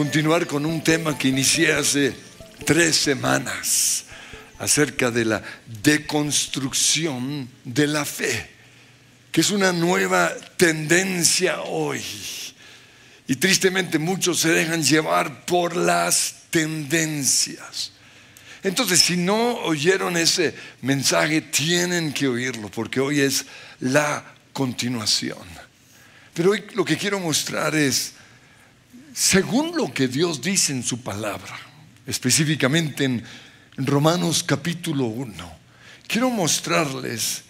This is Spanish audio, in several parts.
continuar con un tema que inicié hace tres semanas acerca de la deconstrucción de la fe, que es una nueva tendencia hoy. Y tristemente muchos se dejan llevar por las tendencias. Entonces, si no oyeron ese mensaje, tienen que oírlo, porque hoy es la continuación. Pero hoy lo que quiero mostrar es, según lo que Dios dice en su palabra, específicamente en Romanos capítulo 1, quiero mostrarles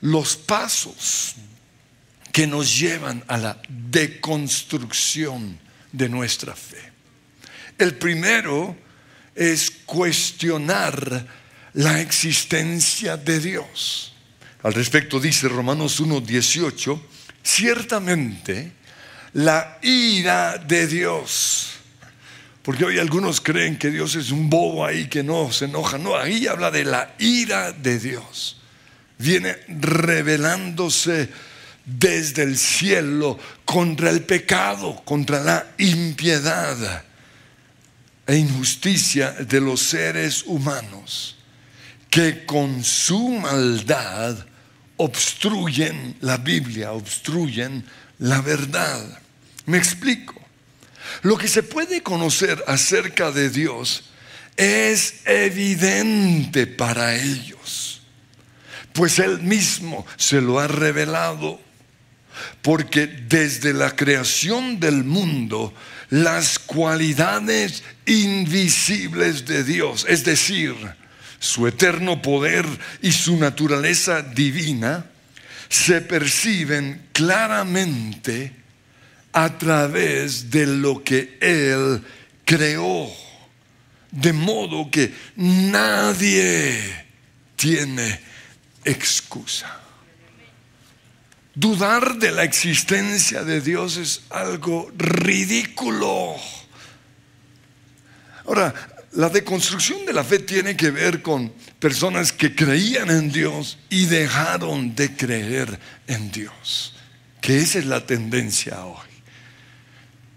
los pasos que nos llevan a la deconstrucción de nuestra fe. El primero es cuestionar la existencia de Dios. Al respecto dice Romanos 1.18, ciertamente la ira de Dios, porque hoy algunos creen que Dios es un bobo ahí que no se enoja, no, ahí habla de la ira de Dios, viene revelándose desde el cielo contra el pecado, contra la impiedad e injusticia de los seres humanos que con su maldad obstruyen la Biblia, obstruyen la verdad. Me explico. Lo que se puede conocer acerca de Dios es evidente para ellos, pues Él mismo se lo ha revelado, porque desde la creación del mundo las cualidades invisibles de Dios, es decir, su eterno poder y su naturaleza divina, se perciben claramente a través de lo que Él creó. De modo que nadie tiene excusa. Dudar de la existencia de Dios es algo ridículo. Ahora, la deconstrucción de la fe tiene que ver con personas que creían en Dios y dejaron de creer en Dios. Que esa es la tendencia hoy.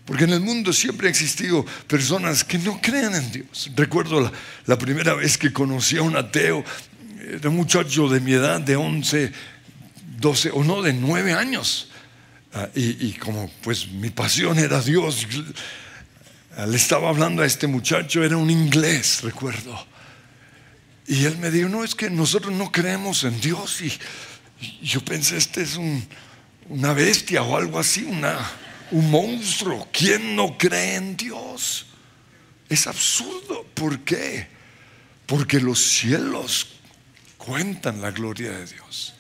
Porque en el mundo siempre ha existido personas que no creen en Dios. Recuerdo la, primera vez que conocí a un ateo, era un muchacho de mi edad, de 11, 12 o no, de 9 años. Ah, y, como pues mi pasión era Dios, le estaba hablando a este muchacho, era un inglés, recuerdo. Y él me dijo, no, es que nosotros no creemos en Dios. Y, yo pensé, este es una bestia o algo así, una, un monstruo. ¿Quién no cree en Dios? Es absurdo. ¿Por qué? Porque los cielos cuentan la gloria de Dios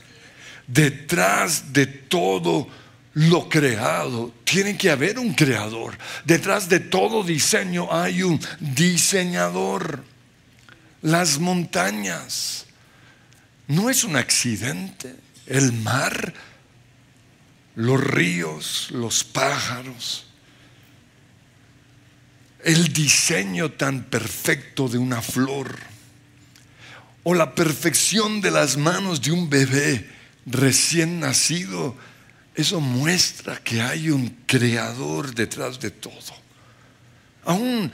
detrás de todo lo creado, tiene que haber un creador. Detrás de todo diseño hay un diseñador. Las montañas no es un accidente. El mar, los ríos, los pájaros. El diseño tan perfecto de una flor. O la perfección de las manos de un bebé recién nacido, eso muestra que hay un creador detrás de todo. Aún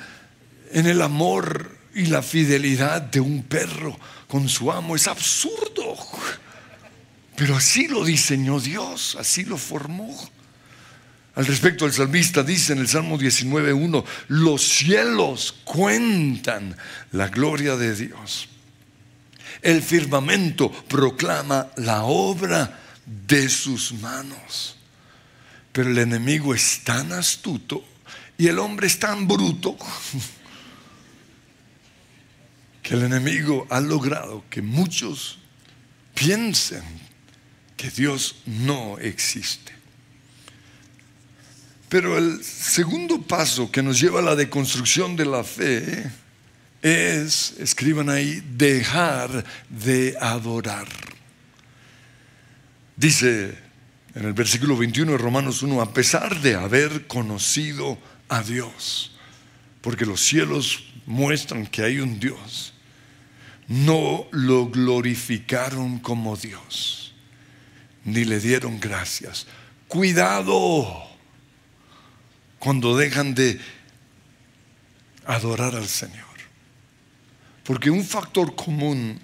en el amor y la fidelidad de un perro con su amo es absurdo. Pero así lo diseñó Dios, así lo formó. Al respecto, el salmista dice en el Salmo 19.1, los cielos cuentan la gloria de Dios el firmamento proclama la obra de sus manos. Pero el enemigo es tan astuto y el hombre es tan bruto que el enemigo ha logrado que muchos piensen que Dios no existe. Pero el segundo paso que nos lleva a la deconstrucción de la fe es, escriban ahí, dejar de adorar. Dice en el versículo 21 de Romanos 1, a pesar de haber conocido a Dios, porque los cielos muestran que hay un Dios, no lo glorificaron como Dios, ni le dieron gracias. Cuidado cuando dejan de adorar al Señor. Porque un factor común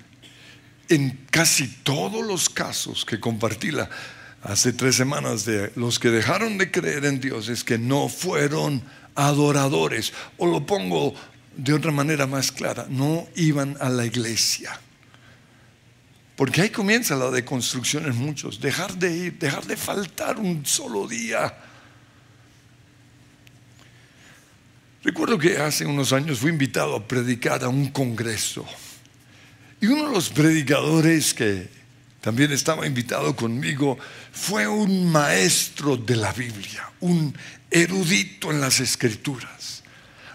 en casi todos los casos que compartí hace tres semanas de los que dejaron de creer en Dios es que no fueron adoradores. O lo pongo de otra manera más clara, no iban a la iglesia. Porque ahí comienza la deconstrucción en muchos. Dejar de ir, dejar de faltar un solo día. Recuerdo que hace unos años fui invitado a predicar a un congreso. Y uno de los predicadores que también estaba invitado conmigo fue un maestro de la Biblia, un erudito en las escrituras,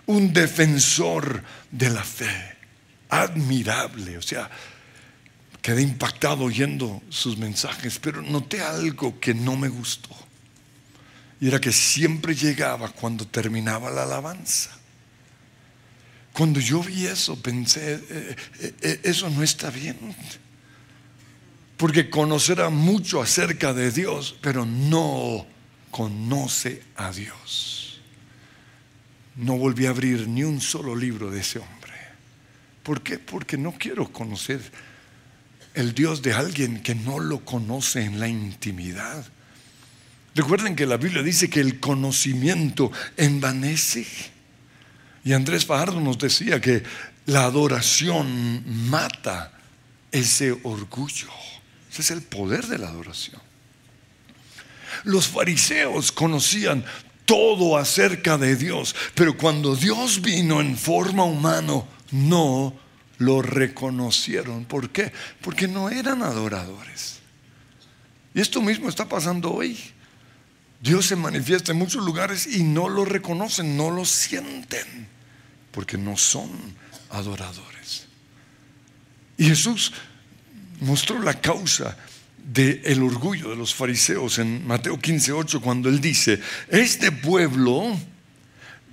un defensor de la fe, admirable, o sea, Quedé impactado oyendo sus mensajes, pero noté algo que no me gustó. Y era que siempre llegaba cuando terminaba la alabanza. Cuando yo vi eso, pensé, eh, eh, eh, eso no está bien. Porque conocerá mucho acerca de Dios, pero no conoce a Dios. No volví a abrir ni un solo libro de ese hombre. ¿Por qué? Porque no quiero conocer el Dios de alguien que no lo conoce en la intimidad. Recuerden que la Biblia dice que el conocimiento envanece. Y Andrés Fajardo nos decía que la adoración mata ese orgullo. Ese es el poder de la adoración. Los fariseos conocían todo acerca de Dios, pero cuando Dios vino en forma humana, no lo reconocieron. ¿Por qué? Porque no eran adoradores. Y esto mismo está pasando hoy. Dios se manifiesta en muchos lugares y no lo reconocen, no lo sienten, porque no son adoradores. Y Jesús mostró la causa del orgullo de los fariseos en Mateo 15:8 cuando él dice, este pueblo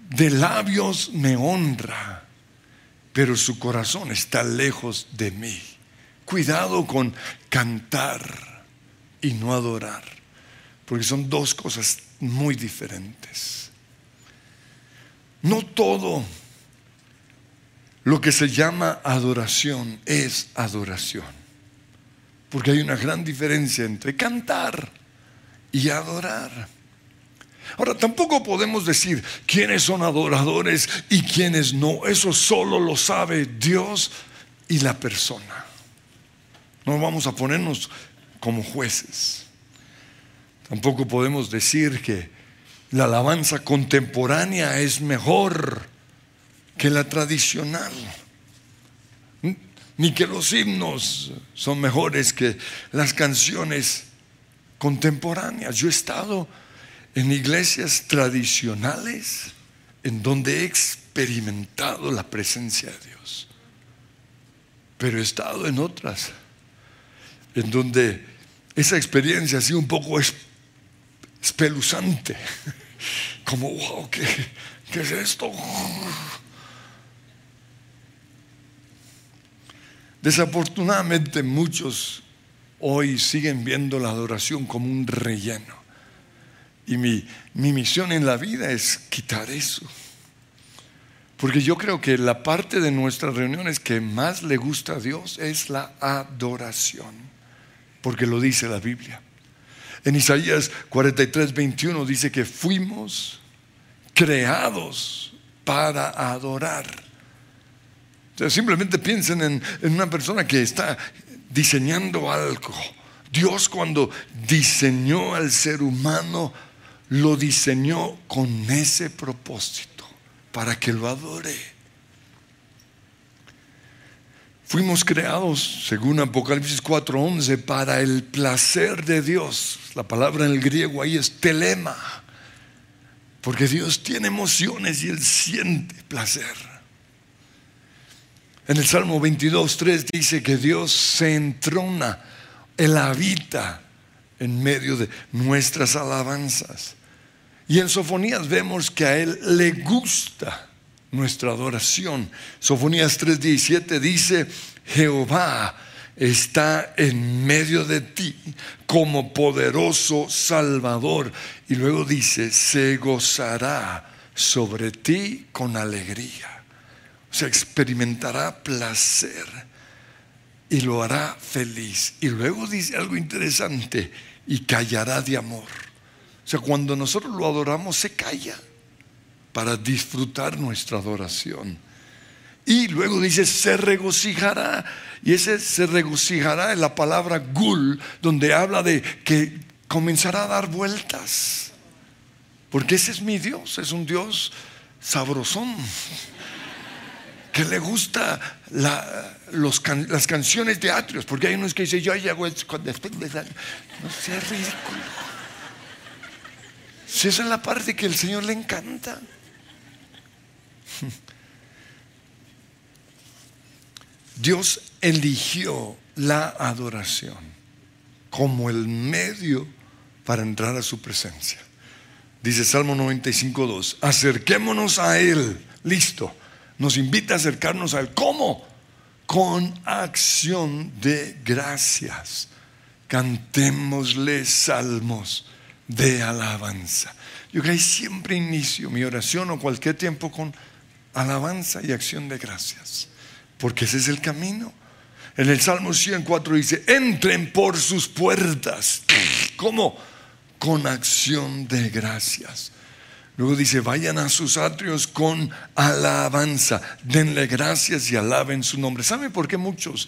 de labios me honra pero su corazón está lejos de mí. Cuidado con cantar y no adorar, porque son dos cosas muy diferentes. No todo lo que se llama adoración es adoración, porque hay una gran diferencia entre cantar y adorar. Ahora, tampoco podemos decir quiénes son adoradores y quiénes no. Eso solo lo sabe Dios y la persona. No vamos a ponernos como jueces. Tampoco podemos decir que la alabanza contemporánea es mejor que la tradicional. Ni que los himnos son mejores que las canciones contemporáneas. Yo he estado en iglesias tradicionales en donde he experimentado la presencia de Dios. Pero he estado en otras en donde esa experiencia ha sido un poco espeluzante. Como, wow, ¿qué, ¿qué es esto? Desafortunadamente muchos hoy siguen viendo la adoración como un relleno. Y mi, misión en la vida es quitar eso. Porque yo creo que la parte de nuestras reuniones que más le gusta a Dios es la adoración. Porque lo dice la Biblia. En Isaías 43, 21 dice que fuimos creados para adorar. simplemente piensen en, en una persona que está diseñando algo. Dios cuando diseñó al ser humano, lo diseñó con ese propósito, para que lo adore. Fuimos creados, según Apocalipsis 4:11, para el placer de Dios. La palabra en el griego ahí es telema, porque Dios tiene emociones y Él siente placer. En el Salmo 22:3 dice que Dios se entrona, Él habita en medio de nuestras alabanzas. Y en Sofonías vemos que a Él le gusta nuestra adoración. Sofonías 3:17 dice, Jehová está en medio de ti como poderoso Salvador. Y luego dice, se gozará sobre ti con alegría. O sea, experimentará placer y lo hará feliz. Y luego dice algo interesante, y callará de amor. O sea, cuando nosotros lo adoramos, se calla para disfrutar nuestra adoración. Y luego dice, se regocijará. Y ese se regocijará en la palabra gul, donde habla de que comenzará a dar vueltas. Porque ese es mi Dios, es un Dios sabrosón que le gusta las canciones de atrios, porque hay unos que dicen, yo hago esto después de No sea ridículo. Si esa es la parte que el Señor le encanta. Dios eligió la adoración como el medio para entrar a su presencia. Dice Salmo 95.2, acerquémonos a Él, listo nos invita a acercarnos a Él. ¿Cómo? Con acción de gracias. Cantémosle salmos de alabanza. Yo que siempre inicio mi oración o cualquier tiempo con alabanza y acción de gracias. Porque ese es el camino. En el Salmo 104 dice, entren por sus puertas. ¿Cómo? Con acción de gracias. Luego dice, vayan a sus atrios con alabanza, denle gracias y alaben su nombre. ¿Saben por qué muchos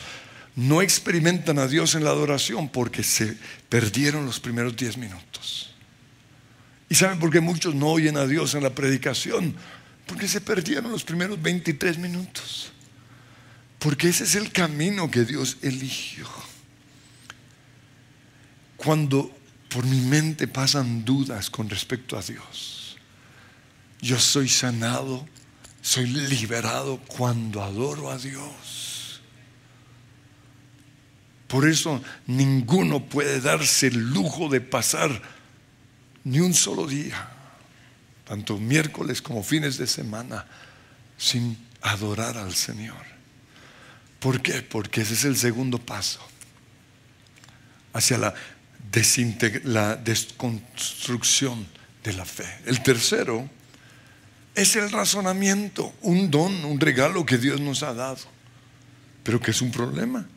no experimentan a Dios en la adoración? Porque se perdieron los primeros 10 minutos. ¿Y saben por qué muchos no oyen a Dios en la predicación? Porque se perdieron los primeros 23 minutos. Porque ese es el camino que Dios eligió. Cuando por mi mente pasan dudas con respecto a Dios yo soy sanado, soy liberado cuando adoro a Dios. Por eso ninguno puede darse el lujo de pasar ni un solo día, tanto miércoles como fines de semana, sin adorar al Señor. ¿Por qué? Porque ese es el segundo paso hacia la, desconstrucción de la fe. El tercero es el razonamiento, un don, un regalo que Dios nos ha dado, pero que es un problema.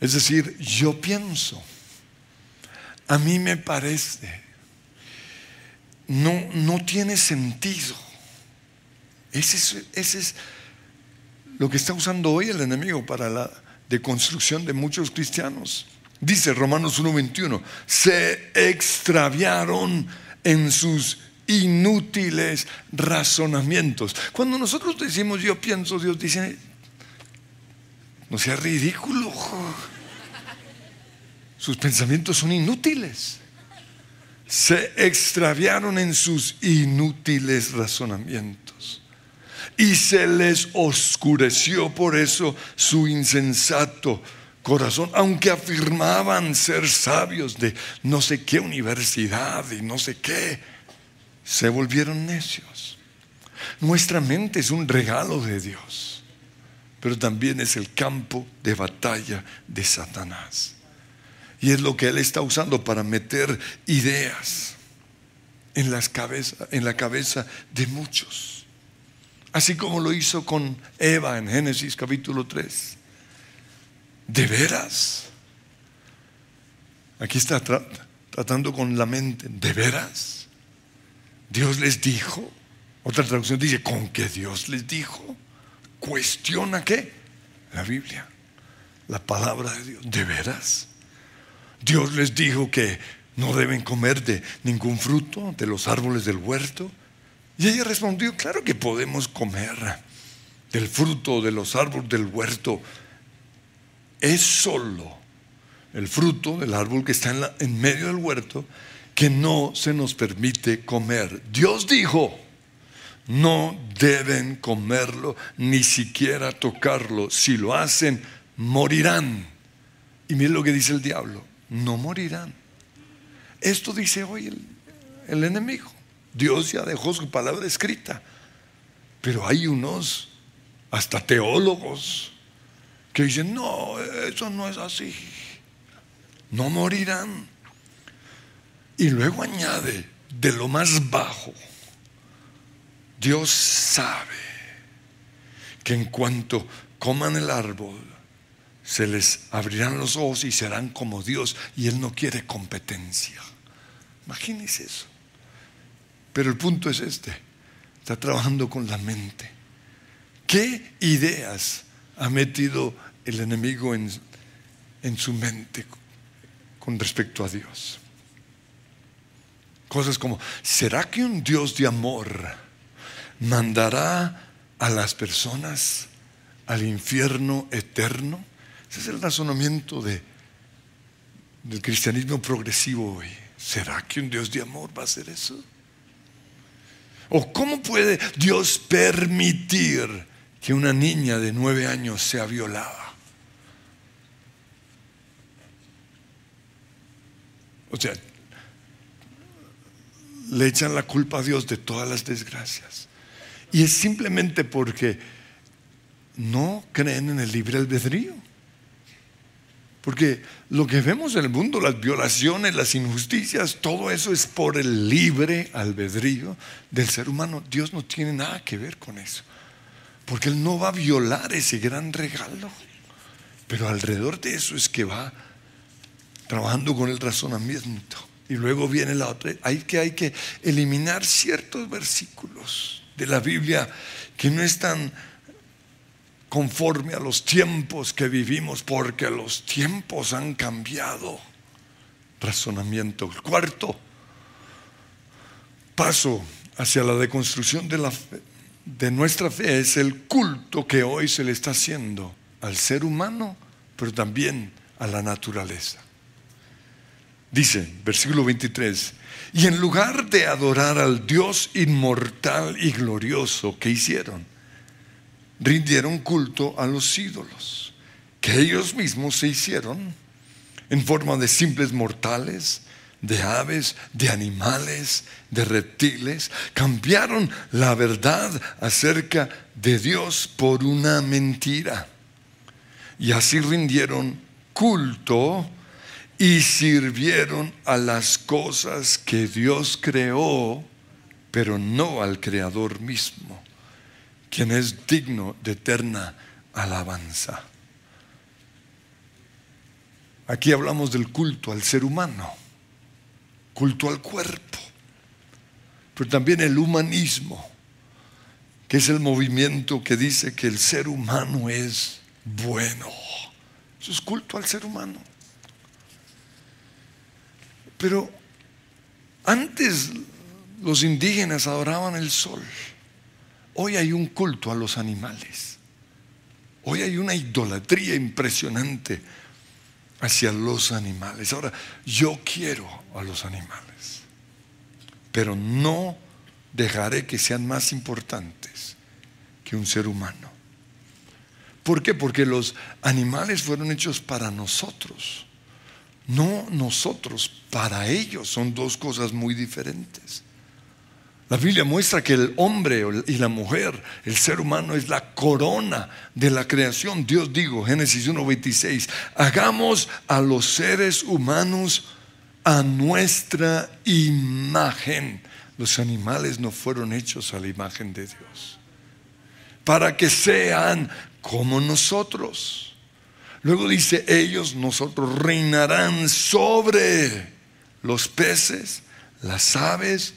Es decir, yo pienso, a mí me parece, no, no tiene sentido. Ese es, ese es lo que está usando hoy el enemigo para la deconstrucción de muchos cristianos. Dice Romanos 1:21, se extraviaron en sus inútiles razonamientos. Cuando nosotros decimos yo pienso, Dios dice, no sea ridículo. Sus pensamientos son inútiles. Se extraviaron en sus inútiles razonamientos. Y se les oscureció por eso su insensato corazón, aunque afirmaban ser sabios de no sé qué universidad y no sé qué se volvieron necios. Nuestra mente es un regalo de Dios, pero también es el campo de batalla de Satanás. Y es lo que él está usando para meter ideas en, las en la cabeza de muchos. Así como lo hizo con Eva en Génesis capítulo 3. ¿De veras? Aquí está tratando con la mente. ¿De veras? Dios les dijo. Otra traducción dice, ¿con qué Dios les dijo? Cuestiona qué? La Biblia, la palabra de Dios. ¿De veras? Dios les dijo que no deben comer de ningún fruto de los árboles del huerto. Y ella respondió, claro que podemos comer del fruto de los árboles del huerto. Es solo el fruto del árbol que está en, medio del huerto que no se nos permite comer. Dios dijo, no deben comerlo, ni siquiera tocarlo. Si lo hacen, morirán. Y miren lo que dice el diablo, no morirán. Esto dice hoy el, enemigo. Dios ya dejó su palabra escrita. Pero hay unos, hasta teólogos, que dicen, no, eso no es así. No morirán. Y luego añade, de lo más bajo, Dios sabe que en cuanto coman el árbol, se les abrirán los ojos y serán como Dios y Él no quiere competencia. Imagínense eso. Pero el punto es este. Está trabajando con la mente. ¿Qué ideas ha metido el enemigo en, en su mente con respecto a Dios? Cosas como, ¿será que un Dios de amor mandará a las personas al infierno eterno? Ese es el razonamiento de, del cristianismo progresivo hoy. ¿Será que un Dios de amor va a hacer eso? ¿O cómo puede Dios permitir que una niña de nueve años sea violada? O sea, le echan la culpa a Dios de todas las desgracias. Y es simplemente porque no creen en el libre albedrío. Porque lo que vemos en el mundo, las violaciones, las injusticias, todo eso es por el libre albedrío del ser humano. Dios no tiene nada que ver con eso. Porque Él no va a violar ese gran regalo. Pero alrededor de eso es que va trabajando con el razonamiento. Y luego viene la otra. Hay que, hay que eliminar ciertos versículos de la Biblia que no están conforme a los tiempos que vivimos, porque los tiempos han cambiado. Razonamiento. cuarto paso hacia la deconstrucción de, la de nuestra fe es el culto que hoy se le está haciendo al ser humano, pero también a la naturaleza. Dice, versículo 23, y en lugar de adorar al Dios inmortal y glorioso que hicieron, rindieron culto a los ídolos que ellos mismos se hicieron en forma de simples mortales, de aves, de animales, de reptiles. Cambiaron la verdad acerca de Dios por una mentira. Y así rindieron culto y sirvieron a las cosas que Dios creó, pero no al Creador mismo quien es digno de eterna alabanza. Aquí hablamos del culto al ser humano, culto al cuerpo, pero también el humanismo, que es el movimiento que dice que el ser humano es bueno. Eso es culto al ser humano. Pero antes los indígenas adoraban el sol. Hoy hay un culto a los animales. Hoy hay una idolatría impresionante hacia los animales. Ahora, yo quiero a los animales, pero no dejaré que sean más importantes que un ser humano. ¿Por qué? Porque los animales fueron hechos para nosotros, no nosotros para ellos. Son dos cosas muy diferentes. La Biblia muestra que el hombre y la mujer, el ser humano es la corona de la creación. Dios dijo, Génesis 1:26, hagamos a los seres humanos a nuestra imagen. Los animales no fueron hechos a la imagen de Dios. Para que sean como nosotros. Luego dice, ellos, nosotros reinarán sobre los peces, las aves,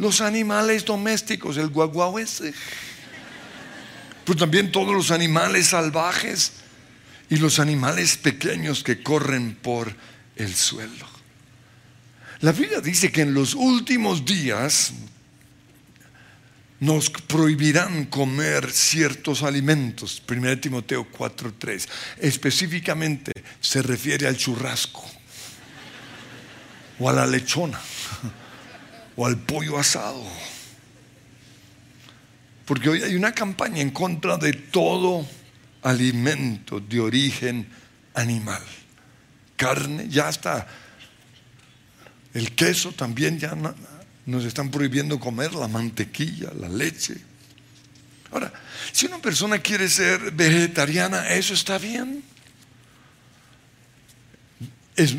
los animales domésticos, el guaguau ese, pero también todos los animales salvajes y los animales pequeños que corren por el suelo. La Biblia dice que en los últimos días nos prohibirán comer ciertos alimentos. 1 Timoteo 4:3. Específicamente se refiere al churrasco o a la lechona o al pollo asado. Porque hoy hay una campaña en contra de todo alimento de origen animal. Carne, ya está. El queso también ya nos están prohibiendo comer, la mantequilla, la leche. Ahora, si una persona quiere ser vegetariana, eso está bien. Es,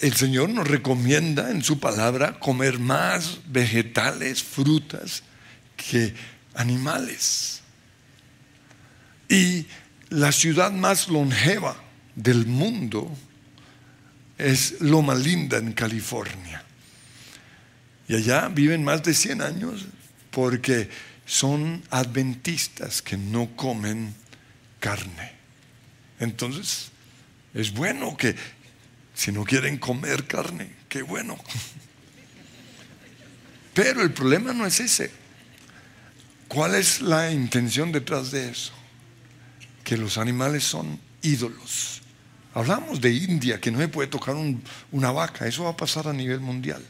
el Señor nos recomienda en su palabra comer más vegetales, frutas que animales. Y la ciudad más longeva del mundo es Loma Linda en California. Y allá viven más de 100 años porque son adventistas que no comen carne. Entonces, es bueno que si no quieren comer carne, qué bueno. Pero el problema no es ese. ¿Cuál es la intención detrás de eso? Que los animales son ídolos. Hablamos de India, que no se puede tocar una vaca. Eso va a pasar a nivel mundial.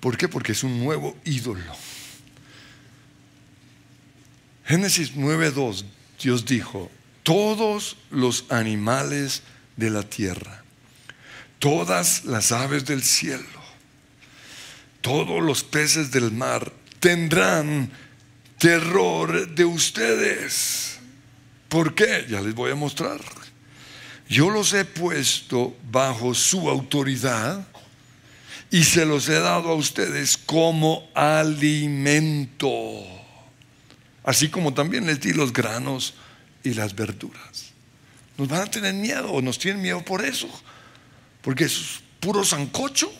¿Por qué? Porque es un nuevo ídolo. Génesis 9.2, Dios dijo, todos los animales de la tierra, todas las aves del cielo, todos los peces del mar tendrán terror de ustedes. ¿Por qué? Ya les voy a mostrar. Yo los he puesto bajo su autoridad y se los he dado a ustedes como alimento. Así como también les di los granos y las verduras. Nos van a tener miedo o nos tienen miedo por eso. Porque es puro sancocho.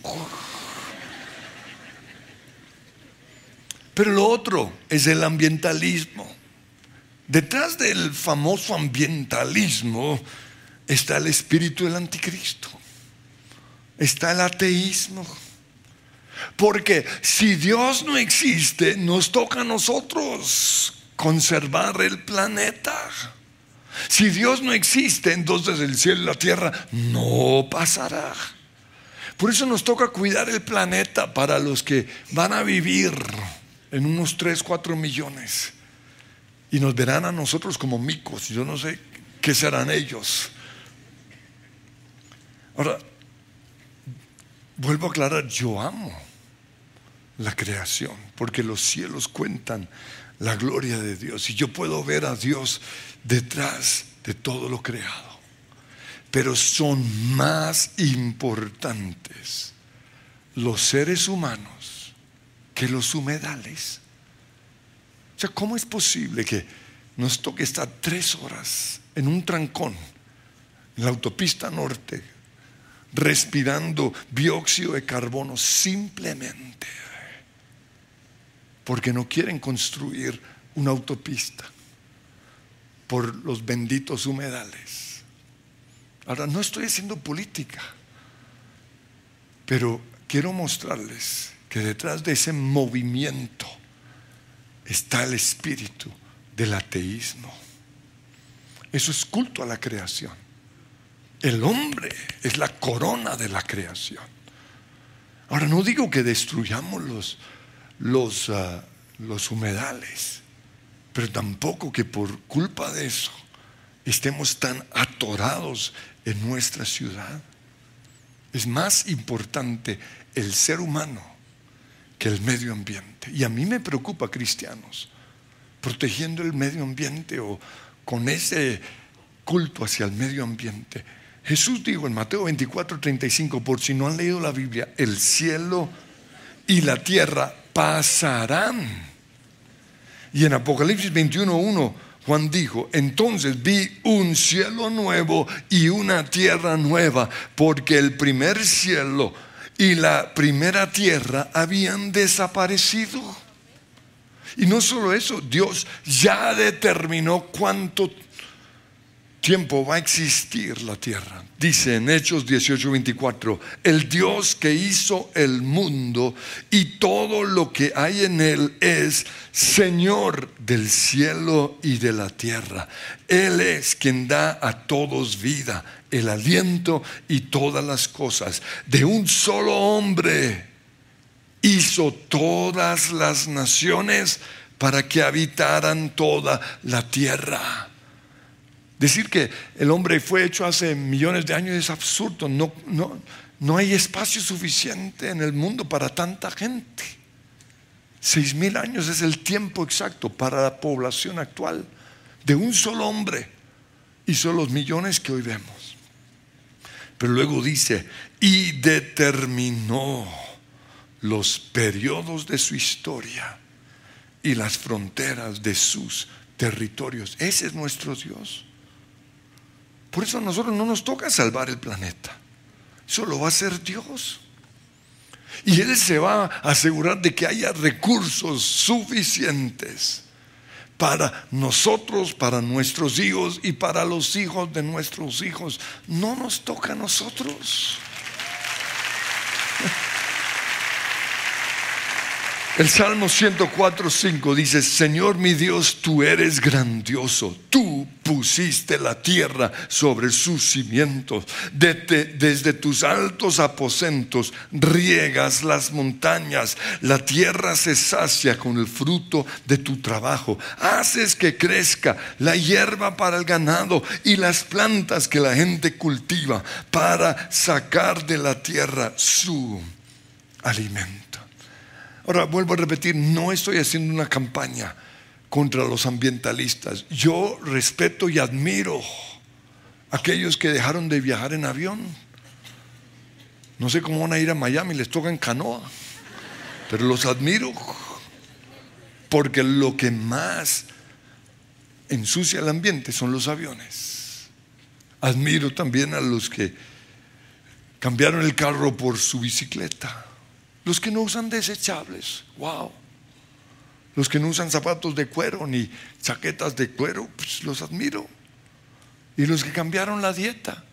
Pero lo otro es el ambientalismo. Detrás del famoso ambientalismo está el espíritu del anticristo está el ateísmo. Porque si Dios no existe, nos toca a nosotros conservar el planeta. Si Dios no existe, entonces el cielo y la tierra no pasará. Por eso nos toca cuidar el planeta para los que van a vivir en unos 3, 4 millones. Y nos verán a nosotros como micos. Yo no sé qué serán ellos. Ahora, Vuelvo a aclarar, yo amo la creación, porque los cielos cuentan la gloria de Dios y yo puedo ver a Dios detrás de todo lo creado. Pero son más importantes los seres humanos que los humedales. O sea, ¿cómo es posible que nos toque estar tres horas en un trancón en la autopista norte respirando dióxido de carbono simplemente porque no quieren construir una autopista por los benditos humedales. Ahora, no estoy haciendo política, pero quiero mostrarles que detrás de ese movimiento está el espíritu del ateísmo. Eso es culto a la creación. El hombre es la corona de la creación. Ahora no digo que destruyamos los, los, ah, los humedales, pero tampoco que por culpa de eso estemos tan atorados en nuestra ciudad. Es más importante el ser humano que el medio ambiente. Y a mí me preocupa, cristianos, protegiendo el medio ambiente o con ese culto hacia el medio ambiente Jesús dijo en Mateo 24, 35, por si no han leído la Biblia, el cielo y la tierra pasarán. Y en Apocalipsis 21, 1, Juan dijo, entonces vi un cielo nuevo y una tierra nueva, porque el primer cielo y la primera tierra habían desaparecido. Y no solo eso, Dios ya determinó cuánto tiempo va a existir la tierra. Dice en Hechos 18:24, el Dios que hizo el mundo y todo lo que hay en él es Señor del cielo y de la tierra. Él es quien da a todos vida, el aliento y todas las cosas. De un solo hombre hizo todas las naciones para que habitaran toda la tierra. Decir que el hombre fue hecho hace millones de años es absurdo. No, no, no hay espacio suficiente en el mundo para tanta gente. Seis mil años es el tiempo exacto para la población actual de un solo hombre y son los millones que hoy vemos. Pero luego dice, y determinó los periodos de su historia y las fronteras de sus territorios. Ese es nuestro Dios. Por eso a nosotros no nos toca salvar el planeta. Eso lo va a hacer Dios. Y Él se va a asegurar de que haya recursos suficientes para nosotros, para nuestros hijos y para los hijos de nuestros hijos. No nos toca a nosotros. El Salmo 104, 5 dice, Señor mi Dios, tú eres grandioso, tú pusiste la tierra sobre sus cimientos, desde, tus altos aposentos riegas las montañas, la tierra se sacia con el fruto de tu trabajo, haces que crezca la hierba para el ganado y las plantas que la gente cultiva para sacar de la tierra su alimento. Ahora, vuelvo a repetir, no estoy haciendo una campaña contra los ambientalistas. Yo respeto y admiro a aquellos que dejaron de viajar en avión. No sé cómo van a ir a Miami, les toca en canoa, pero los admiro porque lo que más ensucia el ambiente son los aviones. Admiro también a los que cambiaron el carro por su bicicleta. Los que no usan desechables, wow. Los que no usan zapatos de cuero ni chaquetas de cuero, pues los admiro. Y los que cambiaron la dieta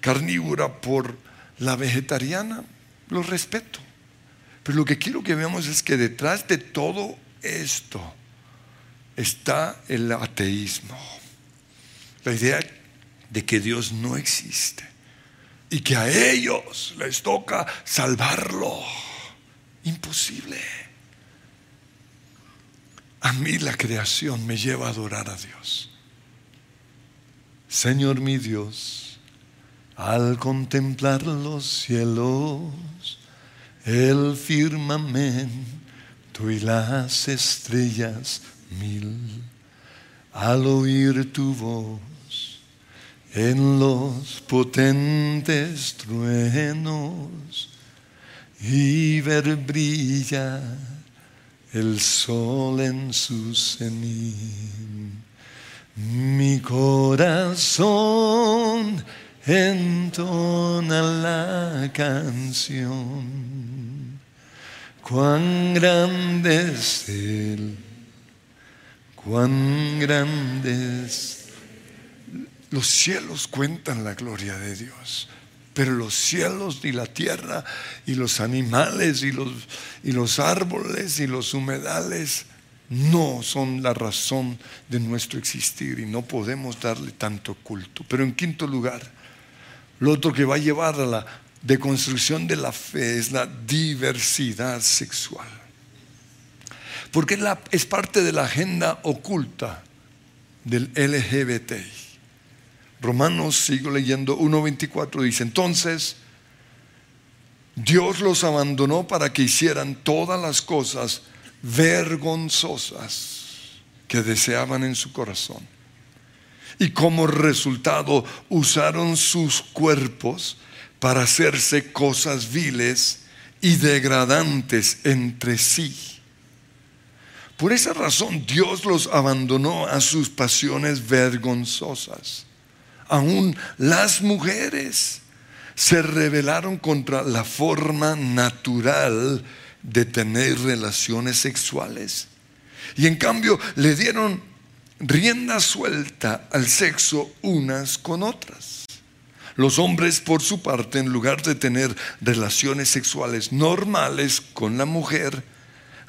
carnívora por la vegetariana, los respeto. Pero lo que quiero que veamos es que detrás de todo esto está el ateísmo. La idea de que Dios no existe y que a ellos les toca salvarlo. Imposible. A mí la creación me lleva a adorar a Dios. Señor mi Dios, al contemplar los cielos, el firmamento y las estrellas mil, al oír tu voz, en los potentes truenos y ver brillar el sol en su cenit. Mi corazón entona la canción. Cuán grande es Él, cuán grande es los cielos cuentan la gloria de Dios, pero los cielos y la tierra y los animales y los, y los árboles y los humedales no son la razón de nuestro existir y no podemos darle tanto culto. Pero en quinto lugar, lo otro que va a llevar a la deconstrucción de la fe es la diversidad sexual. Porque es parte de la agenda oculta del LGBT. Romanos, sigo leyendo 1.24, dice, entonces Dios los abandonó para que hicieran todas las cosas vergonzosas que deseaban en su corazón. Y como resultado usaron sus cuerpos para hacerse cosas viles y degradantes entre sí. Por esa razón Dios los abandonó a sus pasiones vergonzosas aún las mujeres se rebelaron contra la forma natural de tener relaciones sexuales. Y en cambio le dieron rienda suelta al sexo unas con otras. Los hombres, por su parte, en lugar de tener relaciones sexuales normales con la mujer,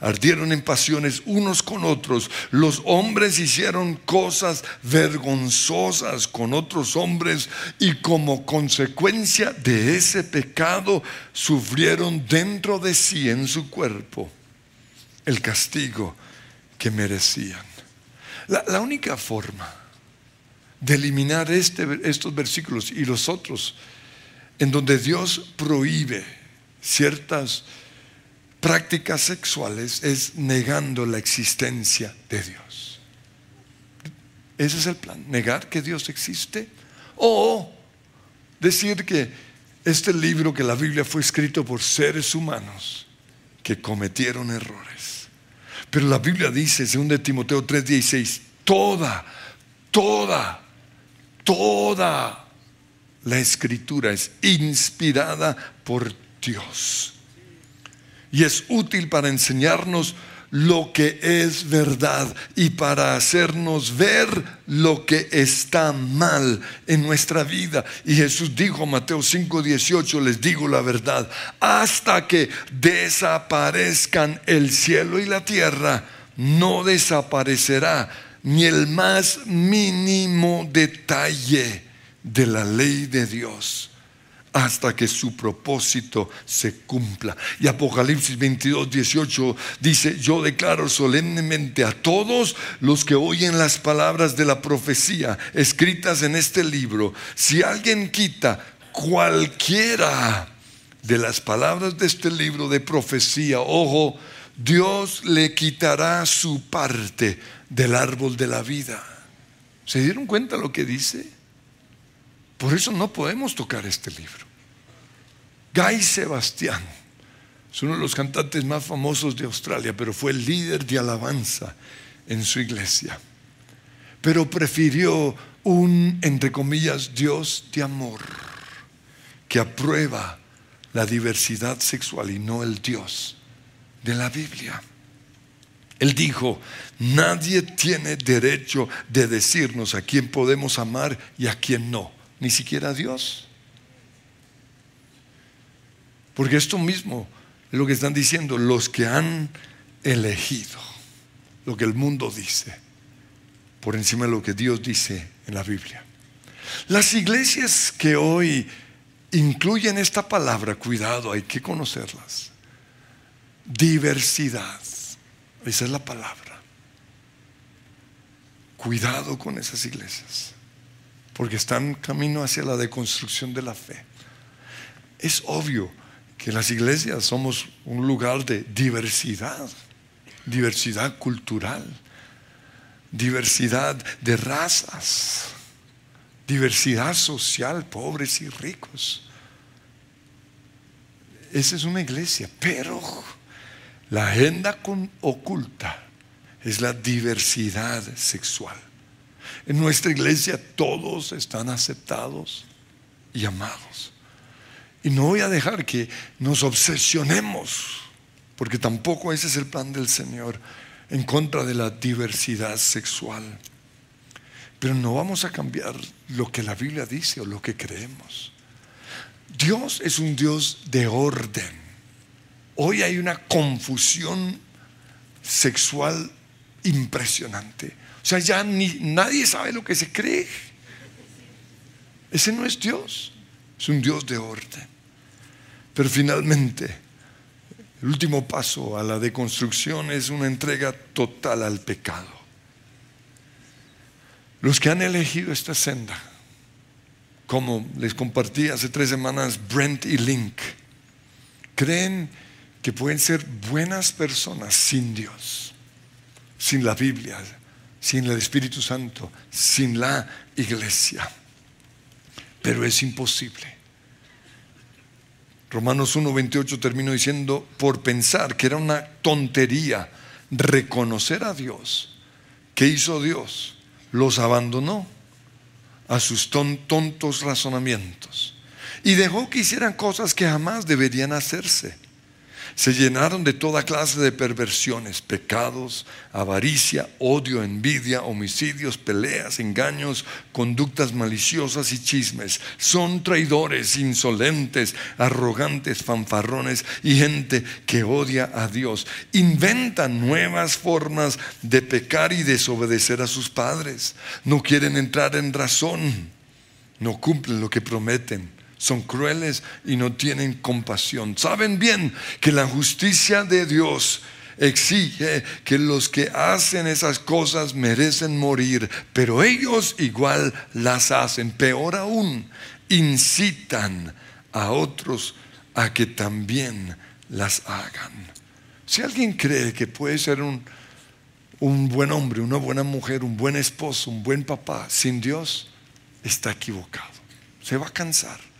ardieron en pasiones unos con otros. Los hombres hicieron cosas vergonzosas con otros hombres y como consecuencia de ese pecado sufrieron dentro de sí, en su cuerpo, el castigo que merecían. La, única forma de eliminar este, estos versículos y los otros en donde Dios prohíbe ciertas prácticas sexuales es negando la existencia de Dios. Ese es el plan, negar que Dios existe o decir que este libro, que la Biblia fue escrito por seres humanos que cometieron errores. Pero la Biblia dice, según de Timoteo 3:16, toda, toda, toda la escritura es inspirada por Dios. Y es útil para enseñarnos lo que es verdad y para hacernos ver lo que está mal en nuestra vida. Y Jesús dijo, Mateo 5:18, les digo la verdad, hasta que desaparezcan el cielo y la tierra, no desaparecerá ni el más mínimo detalle de la ley de Dios hasta que su propósito se cumpla. Y Apocalipsis 22, 18 dice, yo declaro solemnemente a todos los que oyen las palabras de la profecía escritas en este libro, si alguien quita cualquiera de las palabras de este libro de profecía, ojo, Dios le quitará su parte del árbol de la vida. ¿Se dieron cuenta lo que dice? Por eso no podemos tocar este libro. Guy Sebastián es uno de los cantantes más famosos de Australia, pero fue el líder de alabanza en su iglesia. Pero prefirió un, entre comillas, Dios de amor, que aprueba la diversidad sexual y no el Dios de la Biblia. Él dijo, nadie tiene derecho de decirnos a quién podemos amar y a quién no ni siquiera Dios. Porque esto mismo es lo que están diciendo los que han elegido, lo que el mundo dice, por encima de lo que Dios dice en la Biblia. Las iglesias que hoy incluyen esta palabra, cuidado, hay que conocerlas. Diversidad, esa es la palabra. Cuidado con esas iglesias porque están camino hacia la deconstrucción de la fe. Es obvio que las iglesias somos un lugar de diversidad, diversidad cultural, diversidad de razas, diversidad social, pobres y ricos. Esa es una iglesia, pero la agenda oculta es la diversidad sexual. En nuestra iglesia todos están aceptados y amados. Y no voy a dejar que nos obsesionemos, porque tampoco ese es el plan del Señor, en contra de la diversidad sexual. Pero no vamos a cambiar lo que la Biblia dice o lo que creemos. Dios es un Dios de orden. Hoy hay una confusión sexual impresionante. O sea, ya ni, nadie sabe lo que se cree. Ese no es Dios, es un Dios de orden. Pero finalmente, el último paso a la deconstrucción es una entrega total al pecado. Los que han elegido esta senda, como les compartí hace tres semanas Brent y Link, creen que pueden ser buenas personas sin Dios, sin la Biblia, sin el Espíritu Santo, sin la iglesia. Pero es imposible. Romanos 1.28 termino diciendo, por pensar que era una tontería reconocer a Dios, ¿qué hizo Dios? Los abandonó a sus tontos razonamientos y dejó que hicieran cosas que jamás deberían hacerse se llenaron de toda clase de perversiones, pecados, avaricia, odio, envidia, homicidios, peleas, engaños, conductas maliciosas y chismes. Son traidores, insolentes, arrogantes, fanfarrones y gente que odia a Dios. Inventan nuevas formas de pecar y desobedecer a sus padres. No quieren entrar en razón. No cumplen lo que prometen son crueles y no tienen compasión. Saben bien que la justicia de Dios exige que los que hacen esas cosas merecen morir, pero ellos igual las hacen. Peor aún, incitan a otros a que también las hagan. Si alguien cree que puede ser un, un buen hombre, una buena mujer, un buen esposo, un buen papá sin Dios, está equivocado. Se va a cansar.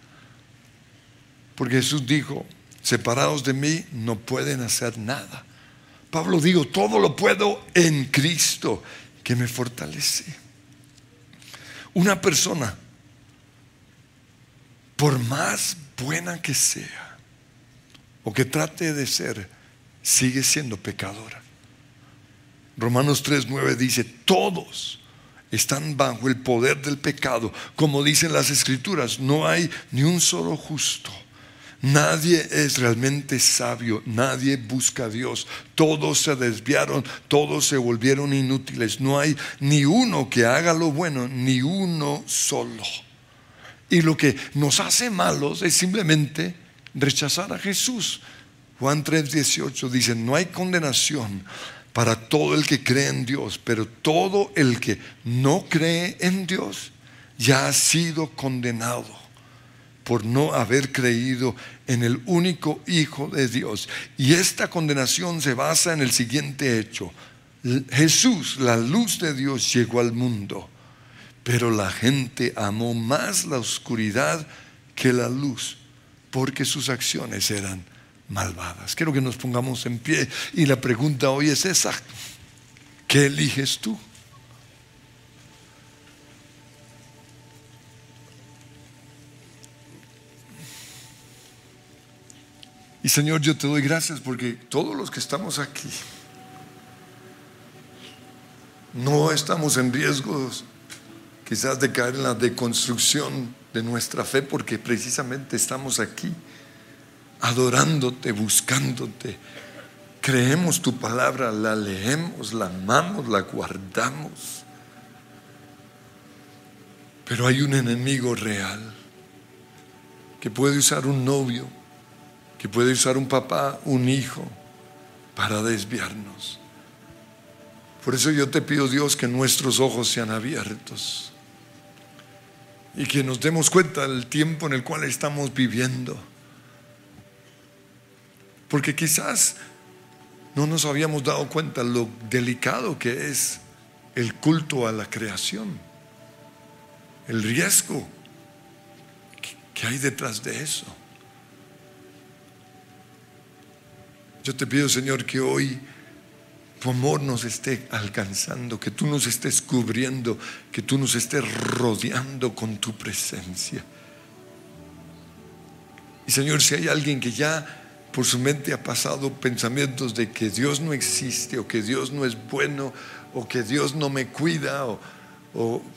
Porque Jesús dijo, separados de mí no pueden hacer nada. Pablo dijo, todo lo puedo en Cristo que me fortalece. Una persona, por más buena que sea, o que trate de ser, sigue siendo pecadora. Romanos 3:9 dice, todos están bajo el poder del pecado, como dicen las escrituras, no hay ni un solo justo. Nadie es realmente sabio, nadie busca a Dios. Todos se desviaron, todos se volvieron inútiles. No hay ni uno que haga lo bueno, ni uno solo. Y lo que nos hace malos es simplemente rechazar a Jesús. Juan 3:18 dice, no hay condenación para todo el que cree en Dios, pero todo el que no cree en Dios ya ha sido condenado por no haber creído en el único Hijo de Dios. Y esta condenación se basa en el siguiente hecho. Jesús, la luz de Dios, llegó al mundo, pero la gente amó más la oscuridad que la luz, porque sus acciones eran malvadas. Quiero que nos pongamos en pie y la pregunta hoy es esa. ¿Qué eliges tú? Y Señor, yo te doy gracias porque todos los que estamos aquí no estamos en riesgos quizás de caer en la deconstrucción de nuestra fe porque precisamente estamos aquí adorándote, buscándote. Creemos tu palabra, la leemos, la amamos, la guardamos. Pero hay un enemigo real que puede usar un novio, que puede usar un papá, un hijo, para desviarnos. Por eso yo te pido, Dios, que nuestros ojos sean abiertos y que nos demos cuenta del tiempo en el cual estamos viviendo porque quizás no nos habíamos dado cuenta lo delicado que es el culto a la creación, el riesgo que hay detrás de eso. Yo te pido, Señor, que hoy tu amor nos esté alcanzando, que tú nos estés cubriendo, que tú nos estés rodeando con tu presencia. Y Señor, si hay alguien que ya por su mente ha pasado pensamientos de que Dios no existe o que Dios no es bueno o que Dios no me cuida o,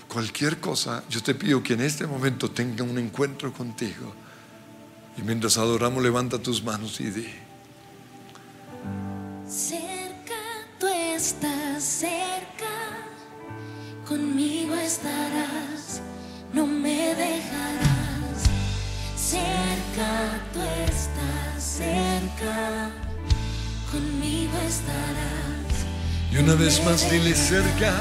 cualquier cosa, yo te pido que en este momento tenga un encuentro contigo. Y mientras adoramos, levanta tus manos y di. Y una vez más dile cerca.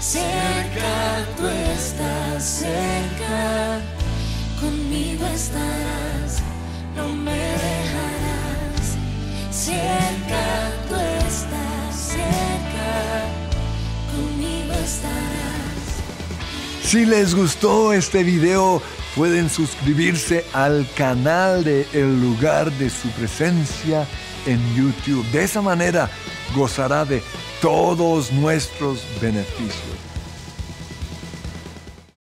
Cerca tú estás, cerca, conmigo estarás, no me dejarás. Cerca tú estás, cerca, conmigo estarás. Si les gustó este video, pueden suscribirse al canal de El lugar de su presencia en YouTube. De esa manera gozará de todos nuestros beneficios.